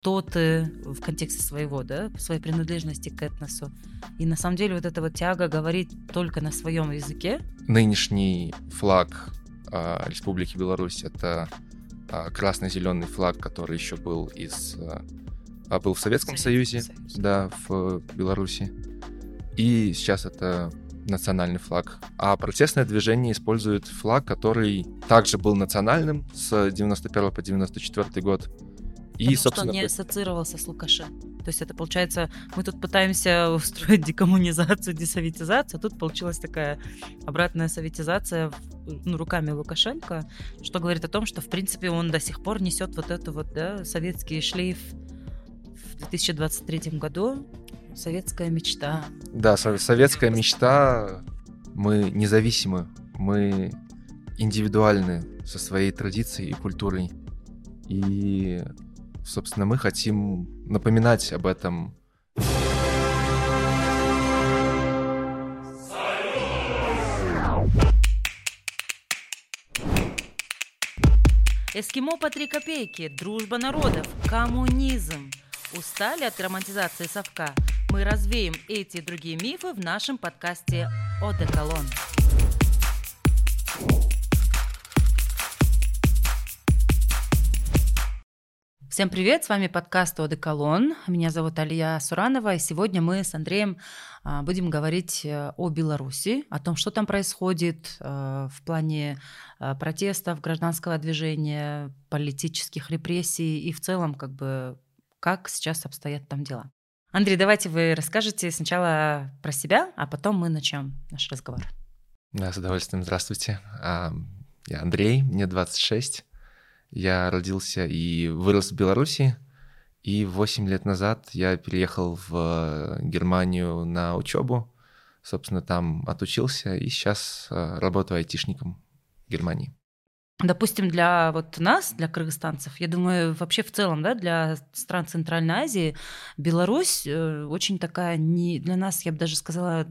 кто ты в контексте своего, да, своей принадлежности к этносу. И на самом деле вот эта вот тяга говорить только на своем языке. Нынешний флаг а, Республики Беларусь это а, красно-зеленый флаг, который еще был из а, был в Советском, Советском Союзе, Союзе, да, в Беларуси. И сейчас это национальный флаг. А протестное движение использует флаг, который также был национальным с 91 по 94 год. И, Потому собственно, что он не ассоциировался с Лукашенко. То есть это получается, мы тут пытаемся устроить декоммунизацию, десоветизацию, а тут получилась такая обратная советизация ну, руками Лукашенко, что говорит о том, что в принципе он до сих пор несет вот эту вот да, советский шлейф в 2023 году. Советская мечта. Да, советская мечта. Мы независимы, мы индивидуальны со своей традицией и культурой. И собственно, мы хотим напоминать об этом. Эскимо по три копейки, дружба народов, коммунизм. Устали от романтизации совка? Мы развеем эти и другие мифы в нашем подкасте «Одеколон». Всем привет, с вами подкаст «Одеколон». Меня зовут Алия Суранова, и сегодня мы с Андреем а, будем говорить э, о Беларуси, о том, что там происходит э, в плане э, протестов, гражданского движения, политических репрессий и в целом, как бы, как сейчас обстоят там дела. Андрей, давайте вы расскажете сначала про себя, а потом мы начнем наш разговор. Да, с удовольствием. Здравствуйте. А, я Андрей, мне 26. Я родился и вырос в Беларуси, и 8 лет назад я переехал в Германию на учебу. Собственно, там отучился и сейчас э, работаю айтишником в Германии допустим, для вот нас, для кыргызстанцев, я думаю, вообще в целом, да, для стран Центральной Азии, Беларусь э, очень такая, не, для нас, я бы даже сказала,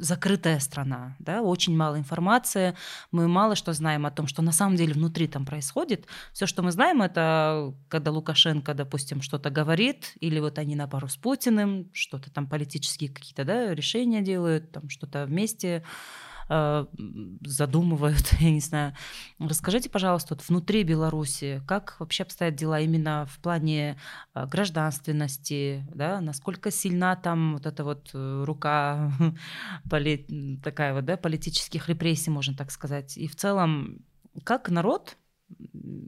закрытая страна, да, очень мало информации, мы мало что знаем о том, что на самом деле внутри там происходит. Все, что мы знаем, это когда Лукашенко, допустим, что-то говорит, или вот они на пару с Путиным, что-то там политические какие-то, да, решения делают, там что-то вместе задумывают, я не знаю. Расскажите, пожалуйста, вот внутри Беларуси, как вообще обстоят дела именно в плане э, гражданственности, да, насколько сильна там вот эта вот э, рука поли, такая вот, да, политических репрессий, можно так сказать. И в целом, как народ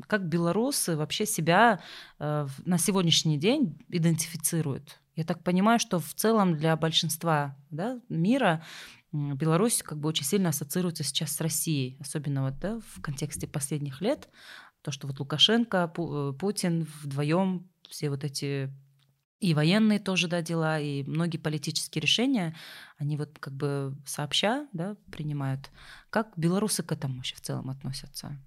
как белорусы вообще себя на сегодняшний день идентифицируют? Я так понимаю, что в целом для большинства да, мира Беларусь как бы очень сильно ассоциируется сейчас с Россией, особенно вот да, в контексте последних лет. То, что вот Лукашенко, э, Путин вдвоем все вот эти и военные тоже да, дела, и многие политические решения, они вот как бы сообща да, принимают. Как белорусы к этому вообще в целом относятся?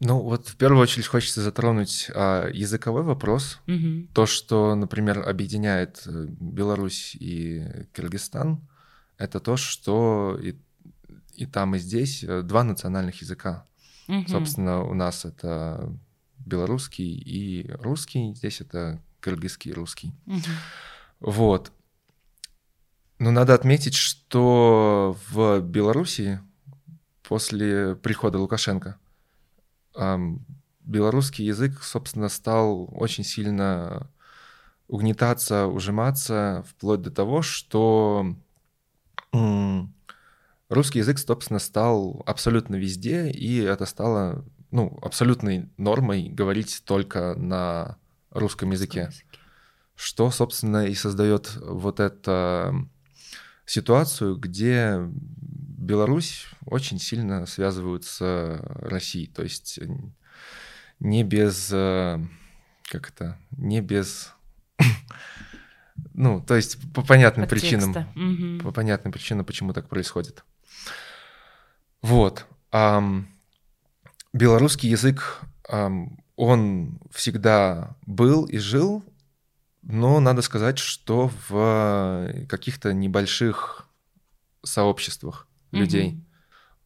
Ну, вот в первую очередь хочется затронуть а, языковой вопрос. Угу. То, что, например, объединяет э, Беларусь и Кыргызстан, это то, что и, и там, и здесь э, два национальных языка. Угу. Собственно, у нас это белорусский и русский, здесь это кыргызский и русский. Угу. Вот. Но надо отметить, что в Беларуси после прихода Лукашенко белорусский язык, собственно, стал очень сильно угнетаться, ужиматься, вплоть до того, что русский язык, собственно, стал абсолютно везде, и это стало ну, абсолютной нормой говорить только на русском языке. Что, собственно, и создает вот эту ситуацию, где Беларусь очень сильно связывают с Россией. То есть не без... Э, как это? Не без ну, то есть по понятным Подтекста. причинам. Угу. По понятным причинам, почему так происходит. Вот. Um, белорусский язык, um, он всегда был и жил, но надо сказать, что в каких-то небольших сообществах угу. людей.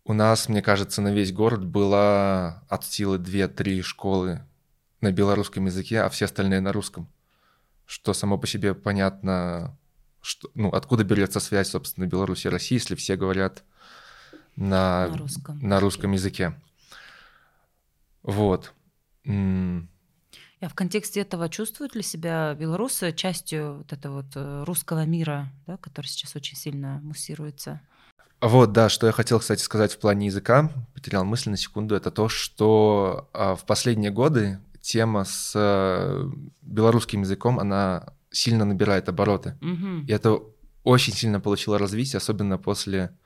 У нас, мне кажется, на весь город было от силы 2-3 школы на белорусском языке, а все остальные на русском. Что само по себе понятно, что, ну, откуда берется связь, собственно, Беларуси и России, если все говорят на, на, русском. на русском языке. Вот. А в контексте этого чувствуют ли себя белорусы частью вот этого вот э, русского мира, да, который сейчас очень сильно муссируется? Вот, да, что я хотел, кстати, сказать в плане языка, потерял мысль на секунду, это то, что а, в последние годы тема с а, белорусским языком, она сильно набирает обороты. Угу. И это очень сильно получило развитие, особенно после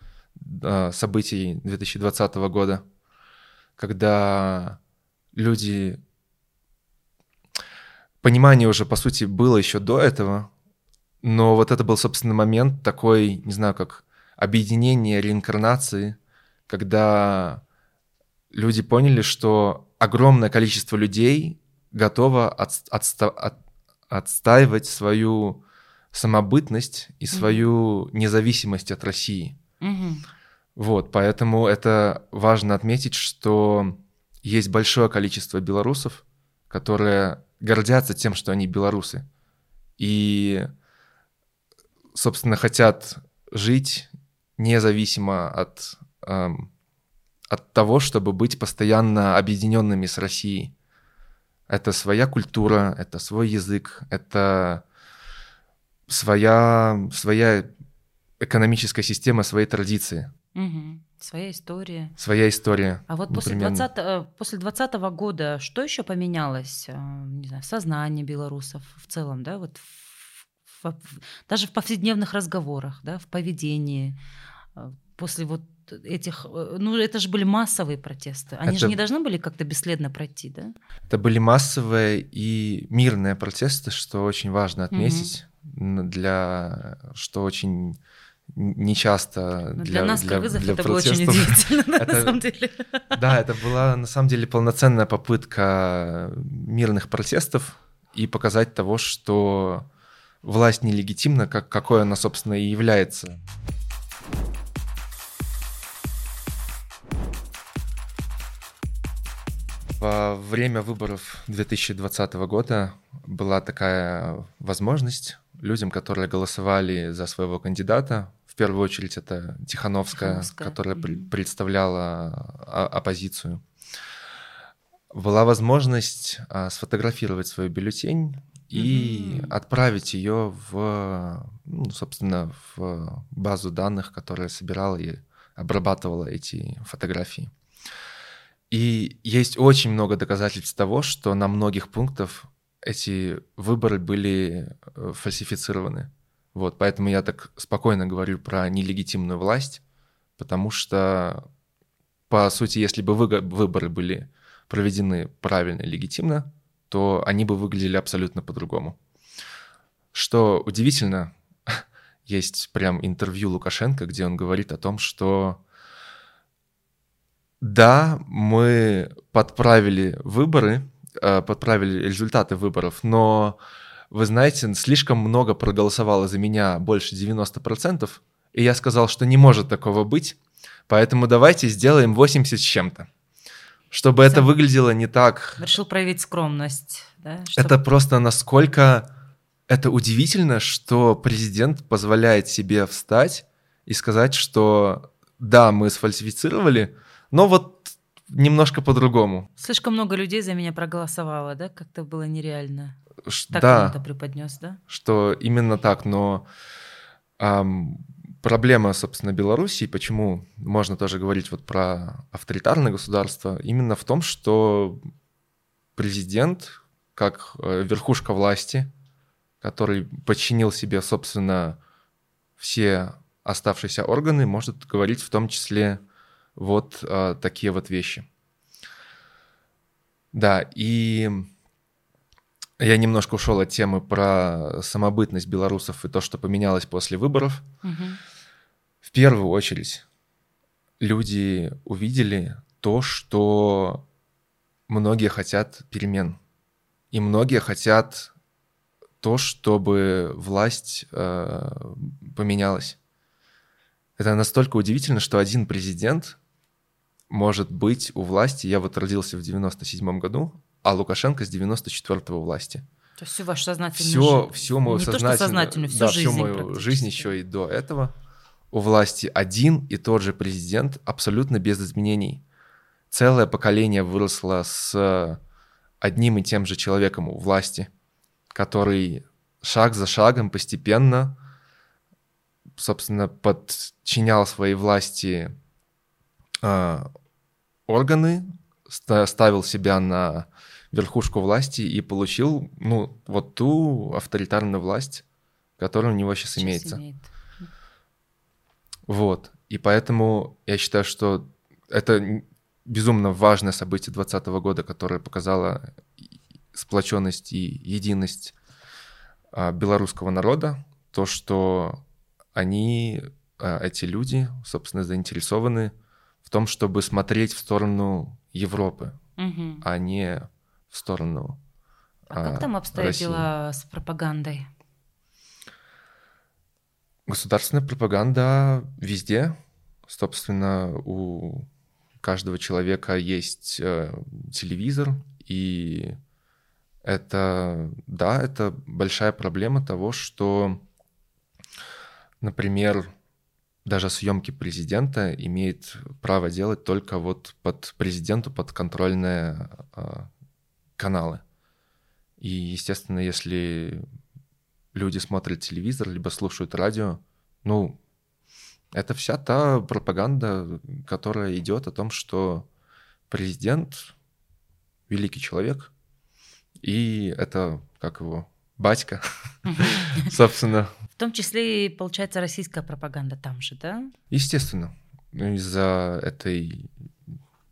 а, событий 2020 года, когда люди... Понимание уже, по сути, было еще до этого, но вот это был, собственно, момент такой, не знаю, как объединение реинкарнации, когда люди поняли, что огромное количество людей готово от, отста, от, отстаивать свою самобытность и свою mm-hmm. независимость от России. Mm-hmm. Вот, поэтому это важно отметить, что есть большое количество белорусов, которые гордятся тем, что они белорусы. И, собственно, хотят жить независимо от, эм, от того, чтобы быть постоянно объединенными с Россией. Это своя культура, это свой язык, это своя, своя экономическая система, свои традиции. Угу. Своя история. Своя история. А вот после 20, э, после 20 года что еще поменялось э, не знаю, в сознании белорусов в целом, да, вот в, в, даже в повседневных разговорах, да, в поведении, э, после вот этих, ну это же были массовые протесты, они это, же не должны были как-то бесследно пройти, да? Это были массовые и мирные протесты, что очень важно отметить, угу. для, что очень не часто для, для нас для, вызов для это было очень удивительно на самом деле. Да, это была на самом деле полноценная попытка мирных протестов и показать того, что власть нелегитимна, как какой она собственно и является. Во время выборов 2020 года была такая возможность людям, которые голосовали за своего кандидата. В первую очередь это Тихановская, Тихановская. которая mm-hmm. представляла оппозицию. Была возможность а, сфотографировать свой бюллетень и mm-hmm. отправить ее в, ну, собственно, в базу данных, которая собирала и обрабатывала эти фотографии. И есть очень много доказательств того, что на многих пунктах эти выборы были э, фальсифицированы. Вот, поэтому я так спокойно говорю про нелегитимную власть, потому что, по сути, если бы выборы были проведены правильно и легитимно, то они бы выглядели абсолютно по-другому. Что удивительно, есть прям интервью Лукашенко, где он говорит о том, что да, мы подправили выборы, Э, подправили результаты выборов, но, вы знаете, слишком много проголосовало за меня, больше 90%, и я сказал, что не может такого быть, поэтому давайте сделаем 80 с чем-то. Чтобы Все. это выглядело не так... Решил проявить скромность. Да? Чтобы... Это просто насколько... Это удивительно, что президент позволяет себе встать и сказать, что да, мы сфальсифицировали, но вот немножко по-другому. Слишком много людей за меня проголосовало, да? Как-то было нереально. Ш- так да, это преподнес, да? Что именно так, но эм, проблема, собственно, Белоруссии, почему можно тоже говорить вот про авторитарное государство, именно в том, что президент, как э, верхушка власти, который подчинил себе, собственно, все оставшиеся органы, может говорить в том числе вот а, такие вот вещи. Да, и я немножко ушел от темы про самобытность белорусов и то, что поменялось после выборов. Угу. В первую очередь люди увидели то, что многие хотят перемен. И многие хотят то, чтобы власть э, поменялась. Это настолько удивительно, что один президент может быть у власти. Я вот родился в 97 году, а Лукашенко с 94-го власти. То есть всю вашу сознательную все, жизнь. Все мою Не сознательную, то, что сознательную, всю да, жизнь всю мою жизнь еще и до этого у власти один и тот же президент абсолютно без изменений. Целое поколение выросло с одним и тем же человеком у власти, который шаг за шагом постепенно, собственно, подчинял своей власти э, органы, ставил себя на верхушку власти и получил, ну, вот ту авторитарную власть, которая у него сейчас, сейчас имеется. Имеет. Вот. И поэтому я считаю, что это безумно важное событие 2020 года, которое показало сплоченность и единость а, белорусского народа, то, что они, а, эти люди, собственно, заинтересованы в том, чтобы смотреть в сторону Европы, угу. а не в сторону А, а как там обстоят России. дела с пропагандой? Государственная пропаганда везде. Собственно, у каждого человека есть э, телевизор, и это, да, это большая проблема того, что, например, даже съемки президента имеет право делать только вот под президенту подконтрольные э, каналы. И, естественно, если люди смотрят телевизор, либо слушают радио, ну, это вся та пропаганда, которая идет о том, что президент великий человек, и это, как его, батька, собственно. В том числе и, получается, российская пропаганда там же, да? Естественно. Из-за этой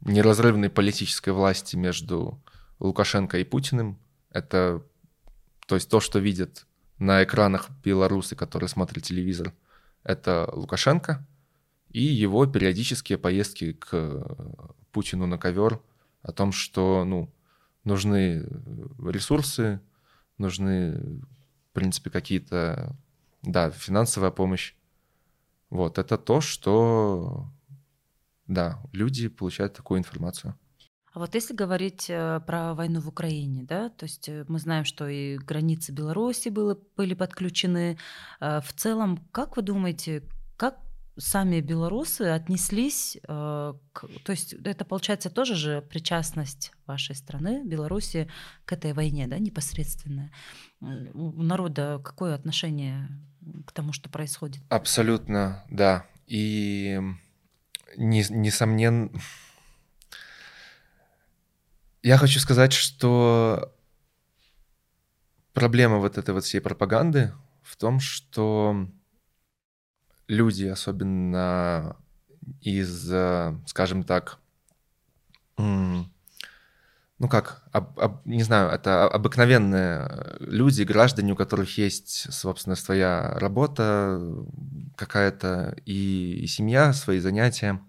неразрывной политической власти между Лукашенко и Путиным, это, то есть то, что видят на экранах белорусы, которые смотрят телевизор, это Лукашенко и его периодические поездки к Путину на ковер о том, что ну, нужны ресурсы, нужны, в принципе, какие-то, да, финансовая помощь. Вот, это то, что, да, люди получают такую информацию. А вот если говорить э, про войну в Украине, да, то есть э, мы знаем, что и границы Беларуси было, были подключены. Э, в целом, как вы думаете, как сами белорусы отнеслись к... То есть это, получается, тоже же причастность вашей страны, Беларуси, к этой войне, да, непосредственная. У народа какое отношение к тому, что происходит? Абсолютно, да. И несомненно я хочу сказать, что проблема вот этой вот всей пропаганды в том, что люди, особенно из, скажем так, ну как, об, об, не знаю, это обыкновенные люди, граждане, у которых есть, собственно, своя работа какая-то и, и семья, свои занятия.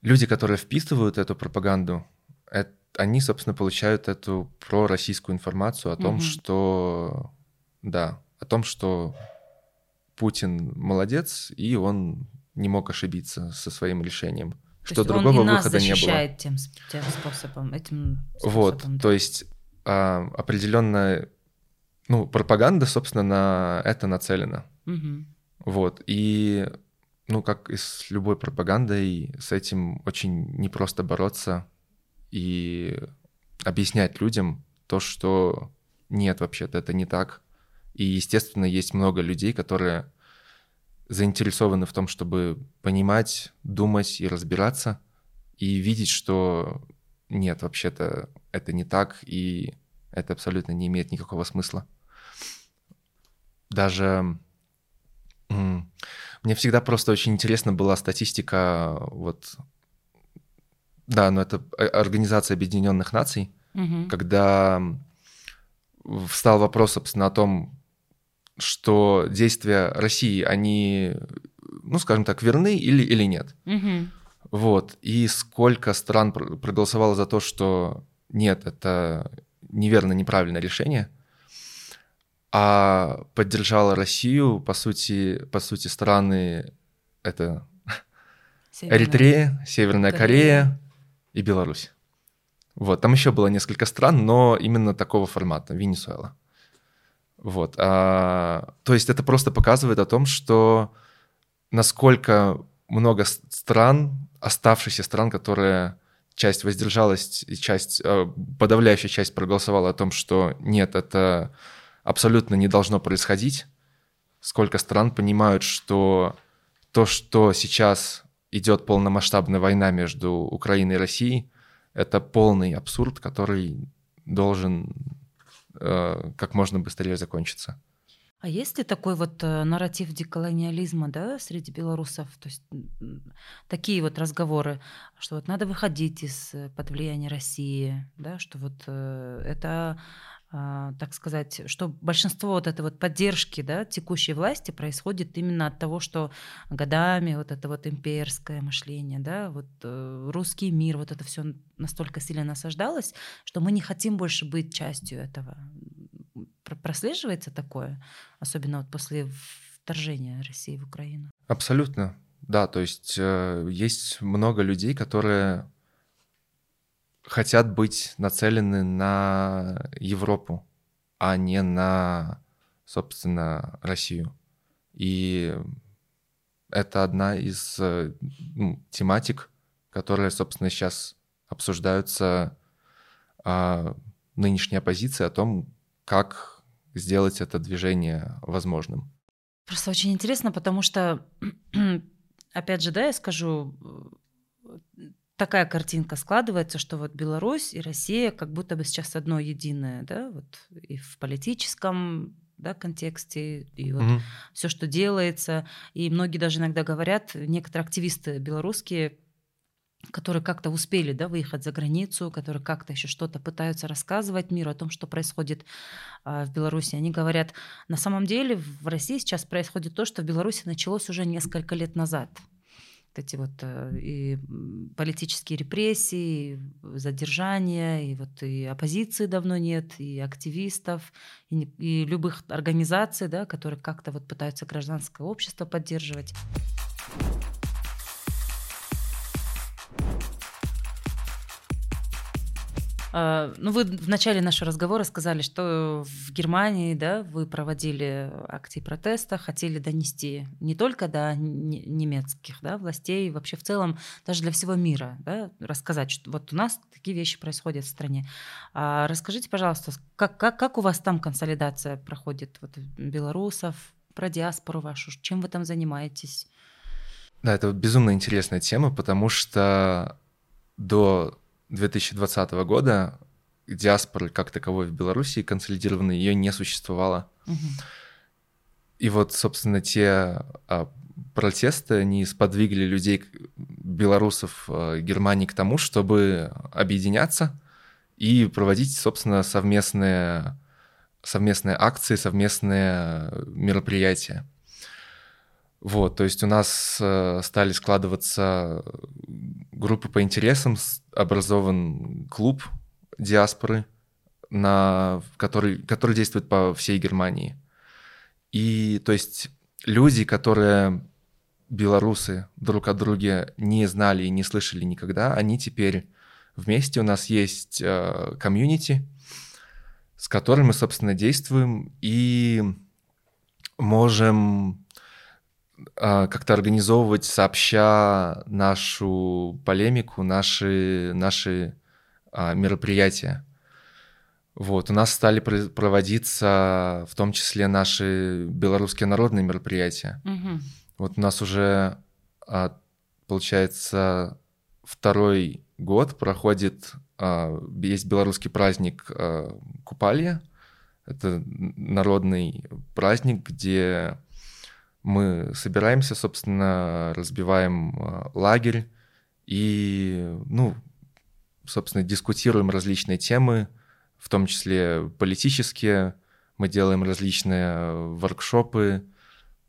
Люди, которые вписывают эту пропаганду, это они, собственно, получают эту пророссийскую информацию о том, угу. что да, о том, что Путин молодец, и он не мог ошибиться со своим решением. То что другого он и выхода не было. Тем, тем способом, этим способом. Вот, да. то есть а, определенная, ну, пропаганда, собственно, на это нацелена. Угу. Вот, и, ну, как и с любой пропагандой, с этим очень непросто бороться, и объяснять людям то, что нет, вообще-то это не так. И, естественно, есть много людей, которые заинтересованы в том, чтобы понимать, думать и разбираться, и видеть, что нет, вообще-то это не так, и это абсолютно не имеет никакого смысла. Даже мне всегда просто очень интересна была статистика вот да, но это Организация Объединенных Наций, угу. когда встал вопрос, собственно, о том, что действия России, они, ну, скажем так, верны или, или нет. Угу. Вот. И сколько стран проголосовало за то, что нет, это неверно, неправильное решение, а поддержала Россию, по сути, по сути, страны это Северная. Эритрея, Северная Корея, Корея и Беларусь. Вот, там еще было несколько стран, но именно такого формата, Венесуэла. Вот, а, то есть это просто показывает о том, что насколько много стран, оставшихся стран, которые часть воздержалась, и часть, э, подавляющая часть проголосовала о том, что нет, это абсолютно не должно происходить. Сколько стран понимают, что то, что сейчас идет полномасштабная война между Украиной и Россией, это полный абсурд, который должен э, как можно быстрее закончиться. А есть ли такой вот э, нарратив деколониализма, да, среди белорусов? То есть такие вот разговоры, что вот надо выходить из э, влияния России, да, что вот это так сказать, что большинство вот этой вот поддержки да, текущей власти происходит именно от того, что годами вот это вот имперское мышление, да, вот э, русский мир, вот это все настолько сильно насаждалось, что мы не хотим больше быть частью этого. Прослеживается такое, особенно вот после вторжения России в Украину? Абсолютно, да, то есть э, есть много людей, которые хотят быть нацелены на Европу, а не на, собственно, Россию. И это одна из ну, тематик, которые, собственно, сейчас обсуждаются а, нынешней оппозиции о том, как сделать это движение возможным. Просто очень интересно, потому что, опять же, да, я скажу, такая картинка складывается, что вот Беларусь и Россия как будто бы сейчас одно единое, да, вот и в политическом да, контексте, и вот угу. все, что делается. И многие даже иногда говорят, некоторые активисты белорусские, которые как-то успели да, выехать за границу, которые как-то еще что-то пытаются рассказывать миру о том, что происходит а, в Беларуси. Они говорят, на самом деле в России сейчас происходит то, что в Беларуси началось уже несколько лет назад эти вот э, и политические репрессии, задержания, и вот и оппозиции давно нет, и активистов, и, и любых организаций, да, которые как-то вот пытаются гражданское общество поддерживать. Ну, вы в начале нашего разговора сказали, что в Германии, да, вы проводили акции протеста, хотели донести не только до немецких, да, властей, вообще в целом даже для всего мира, да, рассказать, что вот у нас такие вещи происходят в стране. А расскажите, пожалуйста, как, как, как у вас там консолидация проходит вот, белорусов, про диаспору вашу, чем вы там занимаетесь? Да, это безумно интересная тема, потому что до 2020 года диаспоры как таковой в Беларуси консолидированной ее не существовало. Угу. И вот, собственно, те а, протесты, они сподвигли людей, белорусов а, Германии к тому, чтобы объединяться и проводить, собственно, совместные, совместные акции, совместные мероприятия. Вот, то есть у нас э, стали складываться группы по интересам, образован клуб диаспоры, на, который, который действует по всей Германии. И то есть люди, которые белорусы друг о друге не знали и не слышали никогда, они теперь вместе. У нас есть э, с которым мы, собственно, действуем и можем как-то организовывать сообща нашу полемику, наши, наши а, мероприятия. Вот, у нас стали проводиться в том числе наши белорусские народные мероприятия. Угу. Вот у нас уже, а, получается, второй год проходит, есть белорусский праздник Купалья. Это народный праздник, где мы собираемся, собственно, разбиваем э, лагерь и, ну, собственно, дискутируем различные темы, в том числе политические. Мы делаем различные воркшопы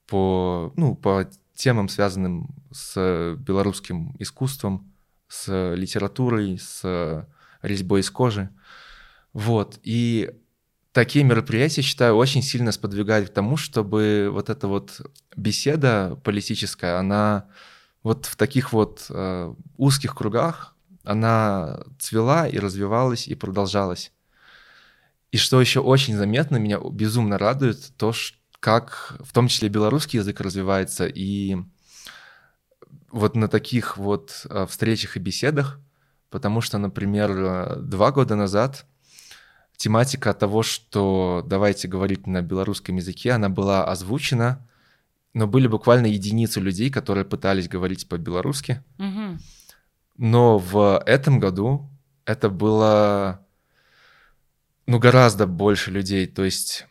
по, ну, по темам, связанным с белорусским искусством, с литературой, с резьбой из кожи. Вот. И такие мероприятия, считаю, очень сильно сподвигают к тому, чтобы вот эта вот беседа политическая, она вот в таких вот э, узких кругах, она цвела и развивалась и продолжалась. И что еще очень заметно, меня безумно радует, то, как в том числе белорусский язык развивается. И вот на таких вот э, встречах и беседах, потому что, например, э, два года назад тематика того, что давайте говорить на белорусском языке, она была озвучена, но были буквально единицы людей, которые пытались говорить по-белорусски. Угу. Но в этом году это было ну, гораздо больше людей. То есть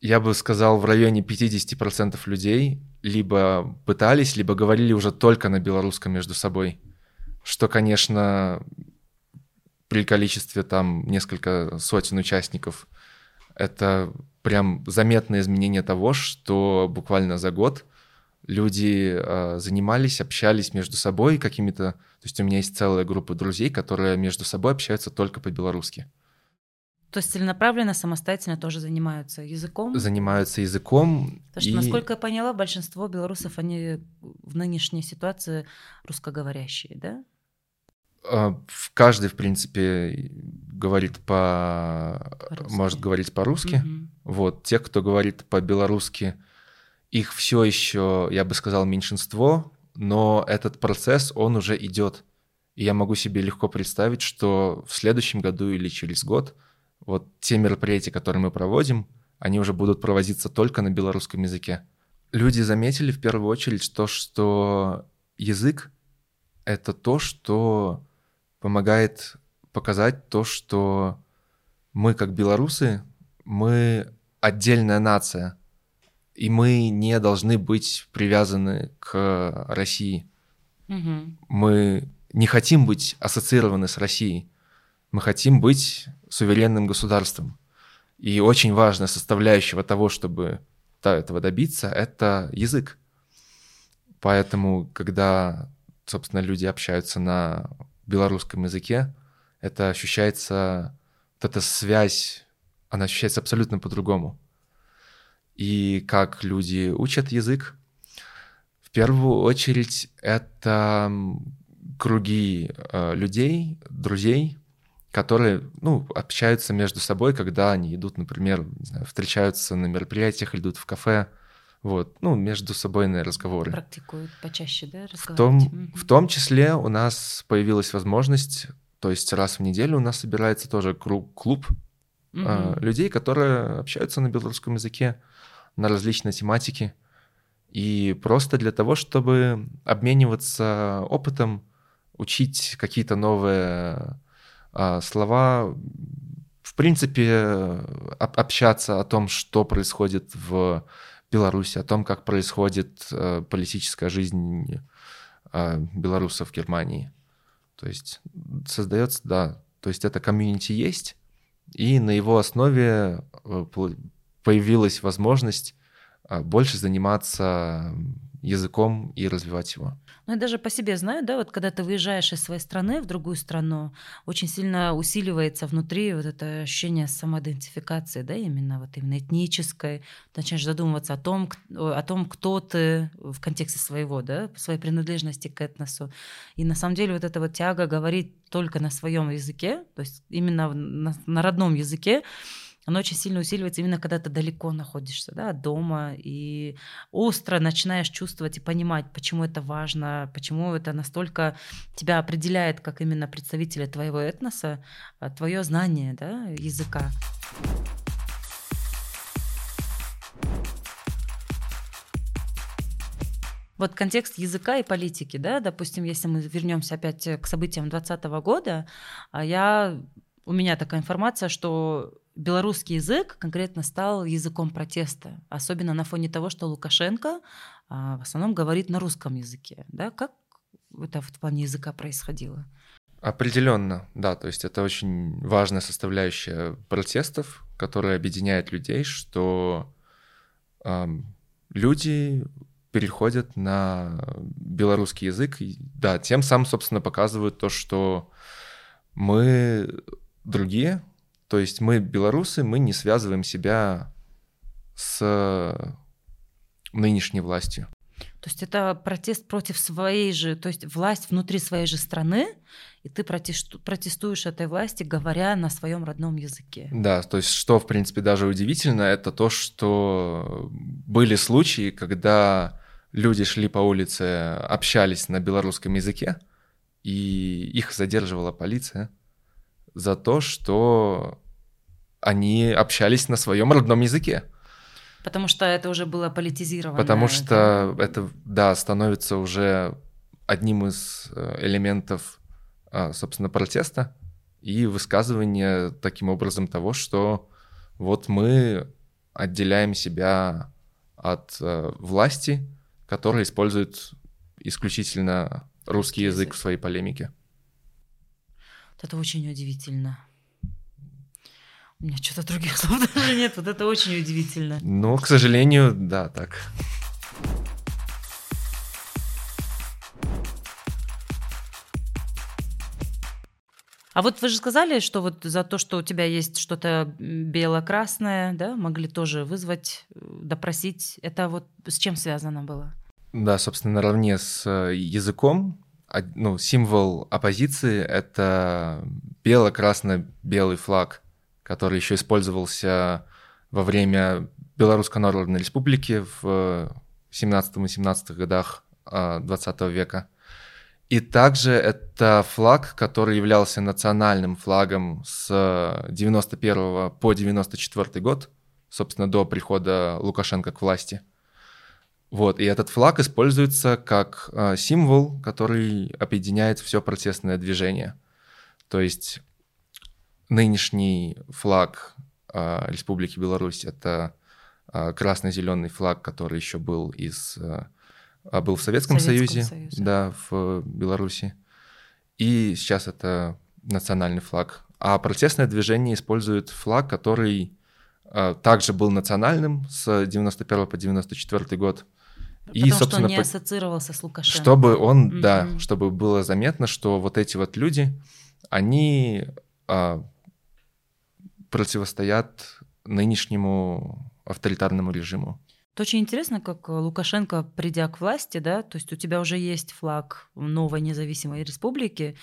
я бы сказал, в районе 50% людей либо пытались, либо говорили уже только на белорусском между собой. Что, конечно, при количестве там несколько сотен участников, это прям заметное изменение того, что буквально за год люди э, занимались, общались между собой какими-то... То есть у меня есть целая группа друзей, которые между собой общаются только по-белорусски. То есть целенаправленно, самостоятельно тоже занимаются языком? Занимаются языком. Потому что, и... насколько я поняла, большинство белорусов, они в нынешней ситуации русскоговорящие, да? А, каждый, в принципе, говорит по... по может говорить по-русски. Угу. Вот, те, кто говорит по-белорусски, их все еще, я бы сказал, меньшинство, но этот процесс, он уже идет. И я могу себе легко представить, что в следующем году или через год – вот те мероприятия, которые мы проводим, они уже будут проводиться только на белорусском языке. Люди заметили в первую очередь то, что язык — это то, что помогает показать то, что мы, как белорусы, мы отдельная нация, и мы не должны быть привязаны к России. Угу. Мы не хотим быть ассоциированы с Россией. Мы хотим быть суверенным государством. И очень важная составляющего того, чтобы этого добиться, это язык. Поэтому, когда, собственно, люди общаются на белорусском языке, это ощущается, вот эта связь, она ощущается абсолютно по-другому. И как люди учат язык, в первую очередь это круги э, людей, друзей, которые, ну, общаются между собой, когда они идут, например, знаю, встречаются на мероприятиях, идут в кафе, вот, ну, между собой на разговоры. Практикуют почаще, да, В том, mm-hmm. в том числе у нас появилась возможность, то есть раз в неделю у нас собирается тоже клуб mm-hmm. э, людей, которые общаются на белорусском языке на различные тематики, и просто для того, чтобы обмениваться опытом, учить какие-то новые а, слова, в принципе, общаться о том, что происходит в Беларуси, о том, как происходит э, политическая жизнь а, белорусов в Германии. То есть создается, да, то есть это комьюнити есть, и на его основе э, появилась возможность больше заниматься языком и развивать его. Ну, я даже по себе знаю, да, вот когда ты выезжаешь из своей страны в другую страну, очень сильно усиливается внутри вот это ощущение самоидентификации, да, именно вот именно этнической. Ты начинаешь задумываться о том, о том, кто ты в контексте своего, да, своей принадлежности к этносу. И на самом деле вот эта вот тяга говорить только на своем языке, то есть именно на, на родном языке, оно очень сильно усиливается именно когда ты далеко находишься да, дома и остро начинаешь чувствовать и понимать, почему это важно, почему это настолько тебя определяет как именно представителя твоего этноса, а, твое знание да, языка. Вот контекст языка и политики, да, допустим, если мы вернемся опять к событиям 2020 года, а я у меня такая информация, что белорусский язык конкретно стал языком протеста, особенно на фоне того, что Лукашенко а, в основном говорит на русском языке. Да? Как это в плане языка происходило? Определенно, да. То есть это очень важная составляющая протестов, которая объединяет людей, что э, люди переходят на белорусский язык. И, да, тем самым, собственно, показывают то, что мы другие, то есть мы, белорусы, мы не связываем себя с нынешней властью. То есть это протест против своей же, то есть власть внутри своей же страны, и ты протестуешь этой власти, говоря на своем родном языке. Да, то есть что, в принципе, даже удивительно, это то, что были случаи, когда люди шли по улице, общались на белорусском языке, и их задерживала полиция за то, что они общались на своем родном языке. Потому что это уже было политизировано. Потому что это, да, становится уже одним из э, элементов, а, собственно, протеста и высказывания таким образом того, что вот мы отделяем себя от э, власти, которая использует исключительно русский язык в своей полемике. Это очень удивительно. У меня что-то других слов даже нет. Вот это очень удивительно. Ну, к сожалению, да, так. А вот вы же сказали, что вот за то, что у тебя есть что-то бело-красное, да, могли тоже вызвать, э, допросить. Это вот с чем связано было? Да, собственно, наравне с э, языком, ну, символ оппозиции — это бело-красно-белый флаг который еще использовался во время Белорусской Народной Республики в 17 и 17 годах 20 а, века. И также это флаг, который являлся национальным флагом с 91 по 94 год, собственно, до прихода Лукашенко к власти. Вот, и этот флаг используется как э, символ, который объединяет все протестное движение. То есть нынешний флаг э, Республики Беларусь это э, красно-зеленый флаг, который еще был из э, был в Советском, Советском Союзе, Союзе, да, в Беларуси. И сейчас это национальный флаг. А протестное движение использует флаг, который также был национальным с 91 по 94 год. Потому и, собственно, что он не ассоциировался с Лукашенко. Чтобы он, mm-hmm. да, чтобы было заметно, что вот эти вот люди, они а, противостоят нынешнему авторитарному режиму. Это очень интересно, как Лукашенко, придя к власти, да, то есть у тебя уже есть флаг новой независимой республики,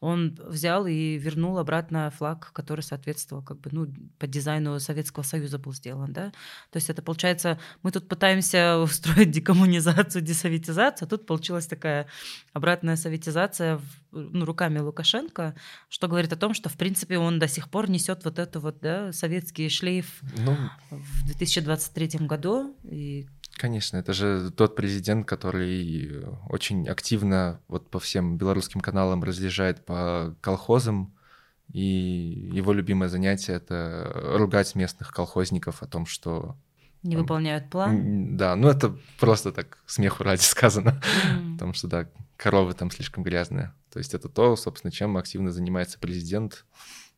он взял и вернул обратно флаг, который соответствовал как бы, ну, по дизайну Советского Союза был сделан, да. То есть это получается, мы тут пытаемся устроить декоммунизацию, десоветизацию, а тут получилась такая обратная советизация ну, руками Лукашенко, что говорит о том, что, в принципе, он до сих пор несет вот эту вот, да, советский шлейф ну, в 2023 году. И Конечно, это же тот президент, который очень активно вот по всем белорусским каналам разъезжает по колхозам, и его любимое занятие — это ругать местных колхозников о том, что... Не выполняют план? Да, ну это просто так смеху ради сказано, mm. потому что, да, коровы там слишком грязные. То есть это то, собственно, чем активно занимается президент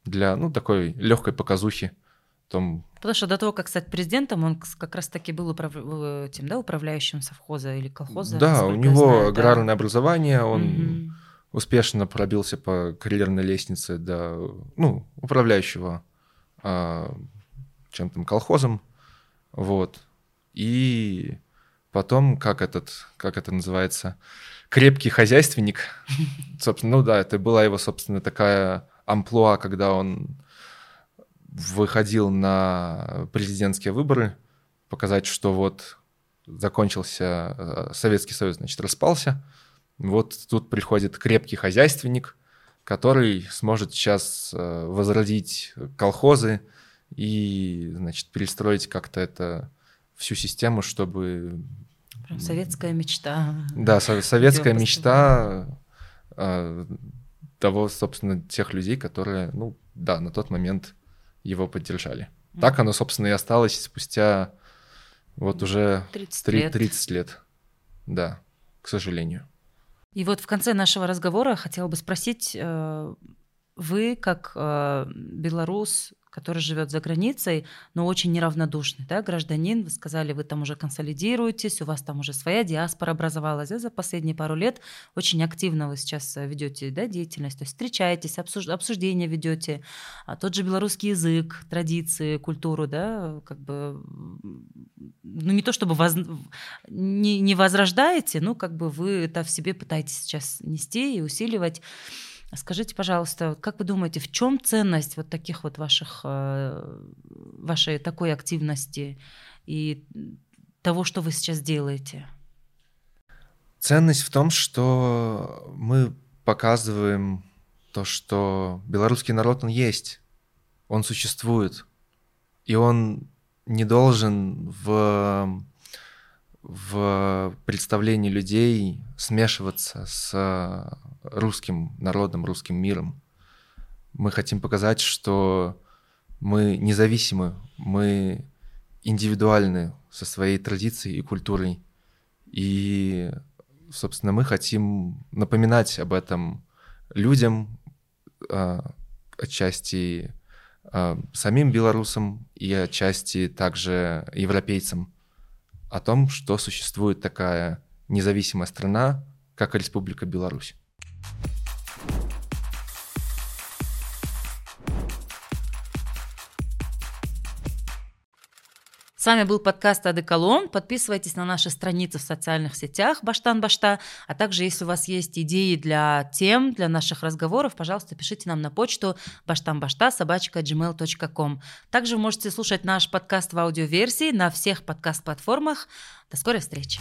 для, ну, такой легкой показухи том... Потому что до того, как стать президентом, он как раз-таки был управ... тем, да, управляющим совхоза или колхоза. Да, у него знаю, аграрное да. образование, он угу. успешно пробился по карьерной лестнице до, ну, управляющего а, чем то колхозом, вот. И потом, как этот, как это называется, крепкий хозяйственник, собственно, ну да, это была его, собственно, такая амплуа, когда он выходил на президентские выборы, показать, что вот закончился э, Советский Союз, значит, распался. Вот тут приходит крепкий хозяйственник, который сможет сейчас э, возродить колхозы и, значит, перестроить как-то это всю систему, чтобы... Прям советская мечта. Да, советская мечта э, того, собственно, тех людей, которые, ну, да, на тот момент его поддержали. Mm. Так оно, собственно, и осталось спустя вот уже 30 3, лет. 30 лет. Да, к сожалению. И вот в конце нашего разговора хотела бы спросить, э, вы как э, белорус, который живет за границей, но очень неравнодушный, да, гражданин, вы сказали, вы там уже консолидируетесь, у вас там уже своя диаспора образовалась, да, за последние пару лет очень активно вы сейчас ведете, да, деятельность, то есть встречаетесь, обсуж... обсуждения ведете, а тот же белорусский язык, традиции, культуру, да, как бы, ну не то чтобы воз... не, не возрождаете, ну как бы вы это в себе пытаетесь сейчас нести и усиливать. Скажите, пожалуйста, как вы думаете, в чем ценность вот таких вот ваших, э, вашей такой активности и того, что вы сейчас делаете? Ценность в том, что мы показываем то, что белорусский народ, он есть, он существует, и он не должен в в представлении людей смешиваться с русским народом, русским миром. Мы хотим показать, что мы независимы, мы индивидуальны со своей традицией и культурой. И, собственно, мы хотим напоминать об этом людям, а, отчасти а, самим белорусам и отчасти также европейцам о том, что существует такая независимая страна, как Республика Беларусь. Вами был подкаст Адеколон. Подписывайтесь на наши страницы в социальных сетях Баштан Башта. А также, если у вас есть идеи для тем, для наших разговоров, пожалуйста, пишите нам на почту баштанбашта собачка gmail.com. Также вы можете слушать наш подкаст в аудиоверсии на всех подкаст-платформах. До скорой встречи!